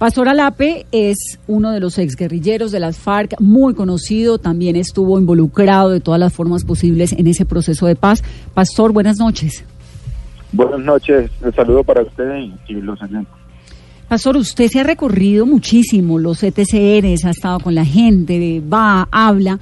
Pastor Alape es uno de los exguerrilleros de las FARC, muy conocido, también estuvo involucrado de todas las formas posibles en ese proceso de paz. Pastor, buenas noches. Buenas noches, un saludo para usted y los oyentes. Pastor, usted se ha recorrido muchísimo los ETCRs, ha estado con la gente, va, habla.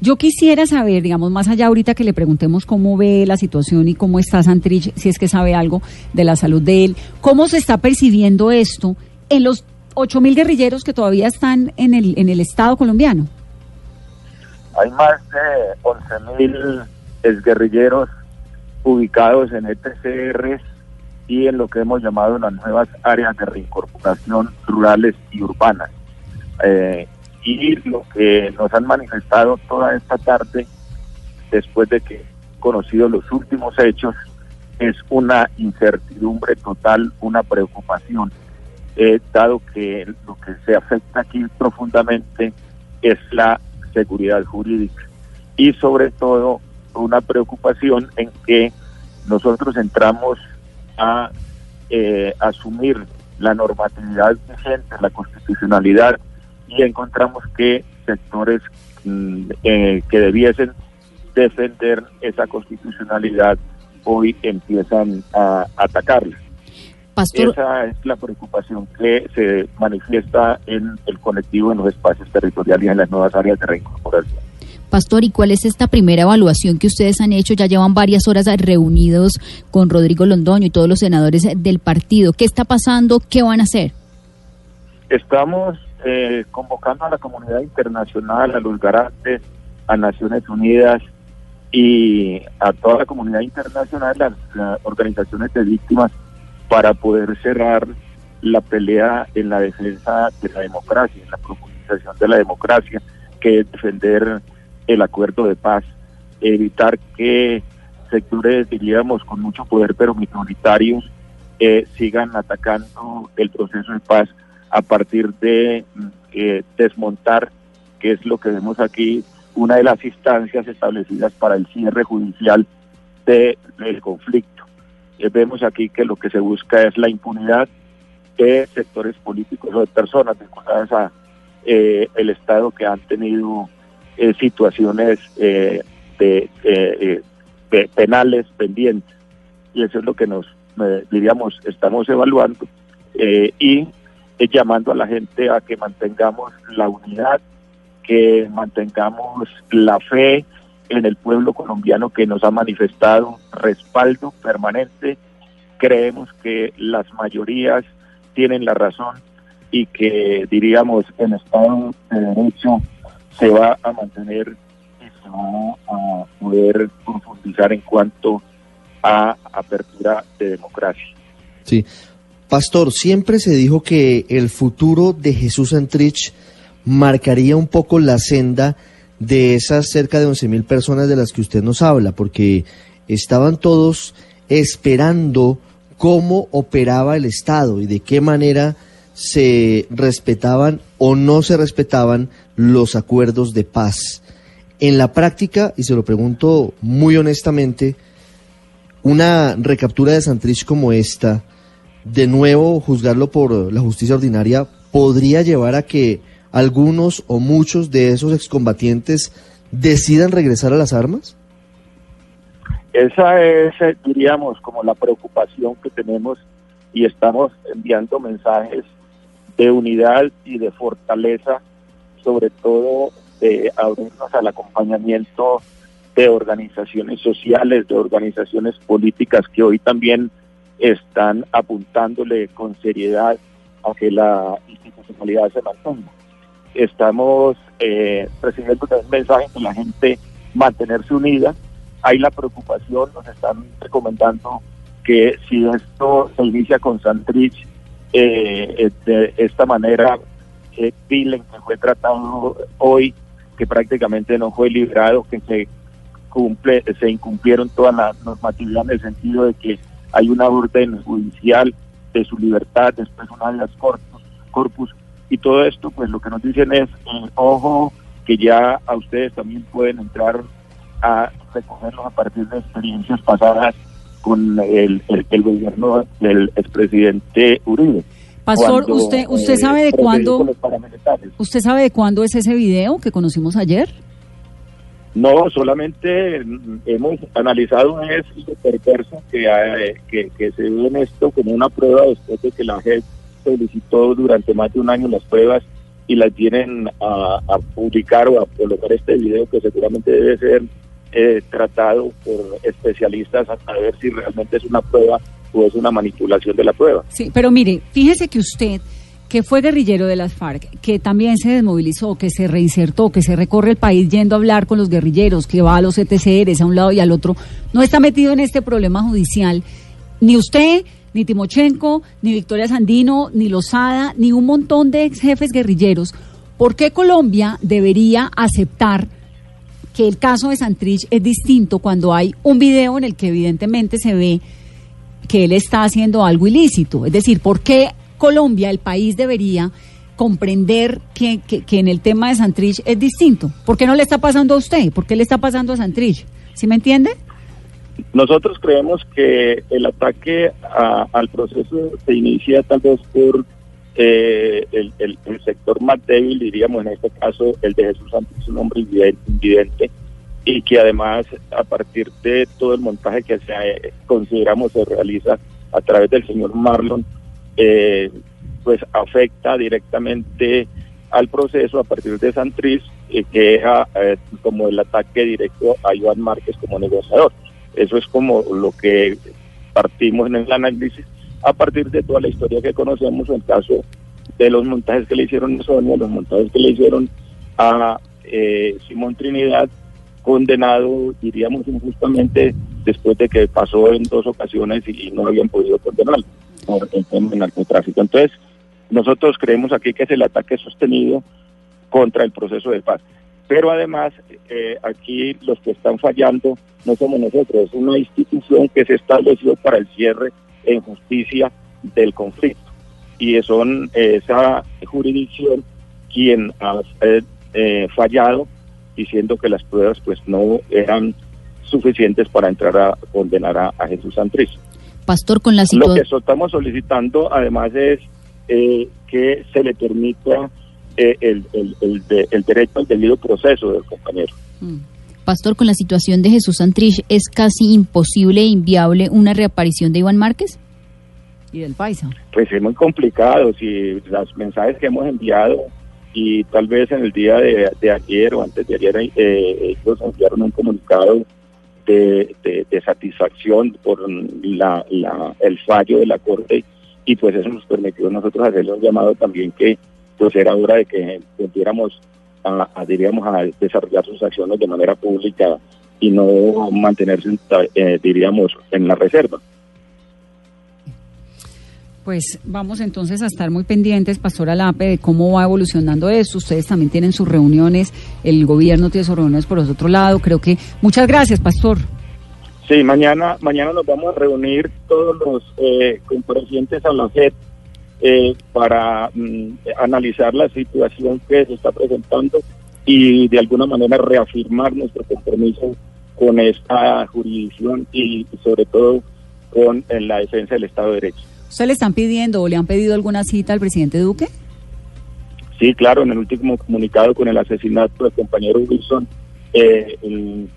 Yo quisiera saber, digamos, más allá ahorita que le preguntemos cómo ve la situación y cómo está Santrich, si es que sabe algo de la salud de él, cómo se está percibiendo esto en los 8.000 guerrilleros que todavía están en el, en el Estado colombiano. Hay más de 11.000 exguerrilleros ubicados en ETCRs y en lo que hemos llamado las nuevas áreas de reincorporación rurales y urbanas. Eh, y lo que nos han manifestado toda esta tarde, después de que conocido los últimos hechos, es una incertidumbre total, una preocupación, dado que lo que se afecta aquí profundamente es la seguridad jurídica y sobre todo una preocupación en que nosotros entramos a eh, asumir la normatividad vigente, la constitucionalidad, y encontramos que sectores mm, eh, que debiesen defender esa constitucionalidad hoy empiezan a atacarla. Esa es la preocupación que se manifiesta en el colectivo, en los espacios territoriales y en las nuevas áreas de reincorporación. Pastor, ¿y cuál es esta primera evaluación que ustedes han hecho? Ya llevan varias horas reunidos con Rodrigo Londoño y todos los senadores del partido. ¿Qué está pasando? ¿Qué van a hacer? Estamos eh, convocando a la comunidad internacional, a los garantes, a Naciones Unidas y a toda la comunidad internacional, las, las organizaciones de víctimas, para poder cerrar la pelea en la defensa de la democracia, en la profundización de la democracia, que es defender el acuerdo de paz, evitar que sectores, diríamos, con mucho poder pero minoritarios, eh, sigan atacando el proceso de paz a partir de eh, desmontar, que es lo que vemos aquí, una de las instancias establecidas para el cierre judicial del conflicto. Eh, vemos aquí que lo que se busca es la impunidad de sectores políticos o de personas vinculadas a el Estado que han tenido eh, situaciones eh, eh, de, penales pendientes. Y eso es lo que nos, diríamos, estamos evaluando y llamando a la gente a que mantengamos la unidad, que mantengamos la fe en el pueblo colombiano que nos ha manifestado respaldo permanente. Creemos que las mayorías tienen la razón y que diríamos en Estado de Derecho se va a mantener y se va a poder profundizar en cuanto a apertura de democracia. Sí. Pastor, siempre se dijo que el futuro de Jesús Antrich marcaría un poco la senda de esas cerca de 11 mil personas de las que usted nos habla, porque estaban todos esperando cómo operaba el Estado y de qué manera se respetaban o no se respetaban los acuerdos de paz. En la práctica, y se lo pregunto muy honestamente, una recaptura de Santrich como esta, de nuevo juzgarlo por la justicia ordinaria, podría llevar a que algunos o muchos de esos excombatientes decidan regresar a las armas? Esa es, eh, diríamos, como la preocupación que tenemos y estamos enviando mensajes de unidad y de fortaleza, sobre todo de abrirnos al acompañamiento de organizaciones sociales, de organizaciones políticas que hoy también están apuntándole con seriedad a que la institucionalidad se mantenga. Estamos eh, recibiendo un mensaje de la gente mantenerse unida. Hay la preocupación, nos están recomendando que si esto se inicia con Santrich, eh, de esta manera eh, que fue tratado hoy, que prácticamente no fue liberado, que se cumple, se incumplieron todas las normatividad en el sentido de que hay una orden judicial de su libertad, después una de las corpus, corpus y todo esto, pues lo que nos dicen es, eh, ojo, que ya a ustedes también pueden entrar a recogerlos a partir de experiencias pasadas con el, el, gobierno del expresidente Uribe. Pastor, cuando, usted usted eh, sabe de cuándo usted sabe de cuándo es ese video que conocimos ayer. No, solamente hemos analizado es lo perverso que, hay- que, que se ve en esto como una prueba después de que la JEP solicitó durante más de un año las pruebas y las vienen a, a publicar o a colocar este video que seguramente debe ser eh, tratado por especialistas a ver si realmente es una prueba o es una manipulación de la prueba. Sí, pero mire, fíjese que usted, que fue guerrillero de las FARC, que también se desmovilizó, que se reinsertó, que se recorre el país yendo a hablar con los guerrilleros, que va a los ETCRs a un lado y al otro, no está metido en este problema judicial. Ni usted, ni Timochenko, ni Victoria Sandino, ni Lozada, ni un montón de ex jefes guerrilleros. ¿Por qué Colombia debería aceptar que el caso de Santrich es distinto cuando hay un video en el que evidentemente se ve que él está haciendo algo ilícito. Es decir, ¿por qué Colombia, el país, debería comprender que, que, que en el tema de Santrich es distinto? ¿Por qué no le está pasando a usted? ¿Por qué le está pasando a Santrich? ¿Sí me entiende? Nosotros creemos que el ataque a- al proceso se inicia tal vez por eh, el, sector más débil, diríamos en este caso el de Jesús Santos, un hombre invidente, y que además a partir de todo el montaje que se, consideramos se realiza a través del señor Marlon, eh, pues afecta directamente al proceso a partir de Santriz, eh, que era eh, como el ataque directo a Iván Márquez como negociador. Eso es como lo que partimos en el análisis a partir de toda la historia que conocemos, el caso de los montajes que le hicieron a Sonia, los montajes que le hicieron a eh, Simón Trinidad, condenado, diríamos injustamente, después de que pasó en dos ocasiones y, y no habían podido condenarlo por el tema del narcotráfico. Entonces, nosotros creemos aquí que es el ataque sostenido contra el proceso de paz. Pero además, eh, aquí los que están fallando no somos nosotros, es una institución que se estableció para el cierre en justicia del conflicto. Y son esa jurisdicción quien ha eh, eh, fallado diciendo que las pruebas pues no eran suficientes para entrar a condenar a, a Jesús Santriz. Pastor, con la Lo que situación... estamos solicitando además es eh, que se le permita eh, el, el, el, de- el derecho al debido proceso del compañero. Mm. Pastor, con la situación de Jesús Santrich, ¿es casi imposible e inviable una reaparición de Iván Márquez? Y del paisa. Pues es muy complicado, si los mensajes que hemos enviado y tal vez en el día de, de ayer o antes de ayer eh, ellos enviaron un comunicado de, de- de satisfacción por la, la- el fallo de la Corte y pues eso nos permitió a nosotros hacerle un llamado también que pues era hora de que pudiéramos a, a, diríamos, a desarrollar sus acciones de manera pública y no mantenerse, eh, diríamos, en la reserva. Pues vamos entonces a estar muy pendientes, Pastor Alape, de cómo va evolucionando esto. Ustedes también tienen sus reuniones, el gobierno tiene sus reuniones por otro lado. Creo que muchas gracias, Pastor. Sí, mañana, mañana nos vamos a reunir todos los eh, comparecientes a la FED eh, para mm, analizar la situación que se está presentando y de alguna manera reafirmar nuestro compromiso con esta jurisdicción y sobre todo con eh, la defensa del Estado de Derecho. ¿Usted le están pidiendo o le han pedido alguna cita al presidente Duque? Sí, claro, en el último comunicado con el asesinato del compañero Wilson, eh,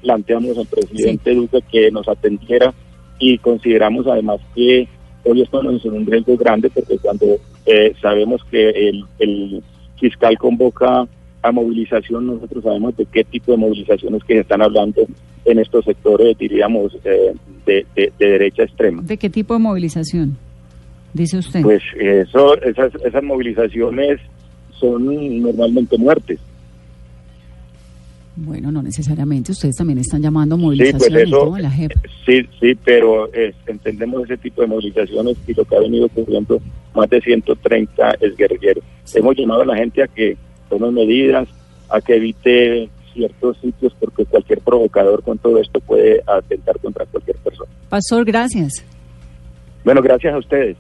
planteamos al presidente Duque que nos atendiera y consideramos además que hoy estamos en un riesgo grande porque cuando eh, sabemos que el, el fiscal convoca a movilización, nosotros sabemos de qué tipo de movilizaciones que se están hablando en estos sectores, diríamos, eh, de, de- de derecha extrema. ¿De qué tipo de movilización? Dice usted. Pues eso, esas, esas movilizaciones son normalmente muertes. Bueno, no necesariamente. Ustedes también están llamando a Sí, movilizaciones pues eso, la JEP. sí, sí, pero eh, entendemos ese tipo de movilizaciones y lo que ha venido ocurriendo, más de 130 es guerrilleros. Hemos llamado a la gente a que tome medidas, a que evite ciertos sitios, porque cualquier provocador con todo esto puede atentar contra cualquier persona. Pastor, gracias. Bueno, gracias a ustedes.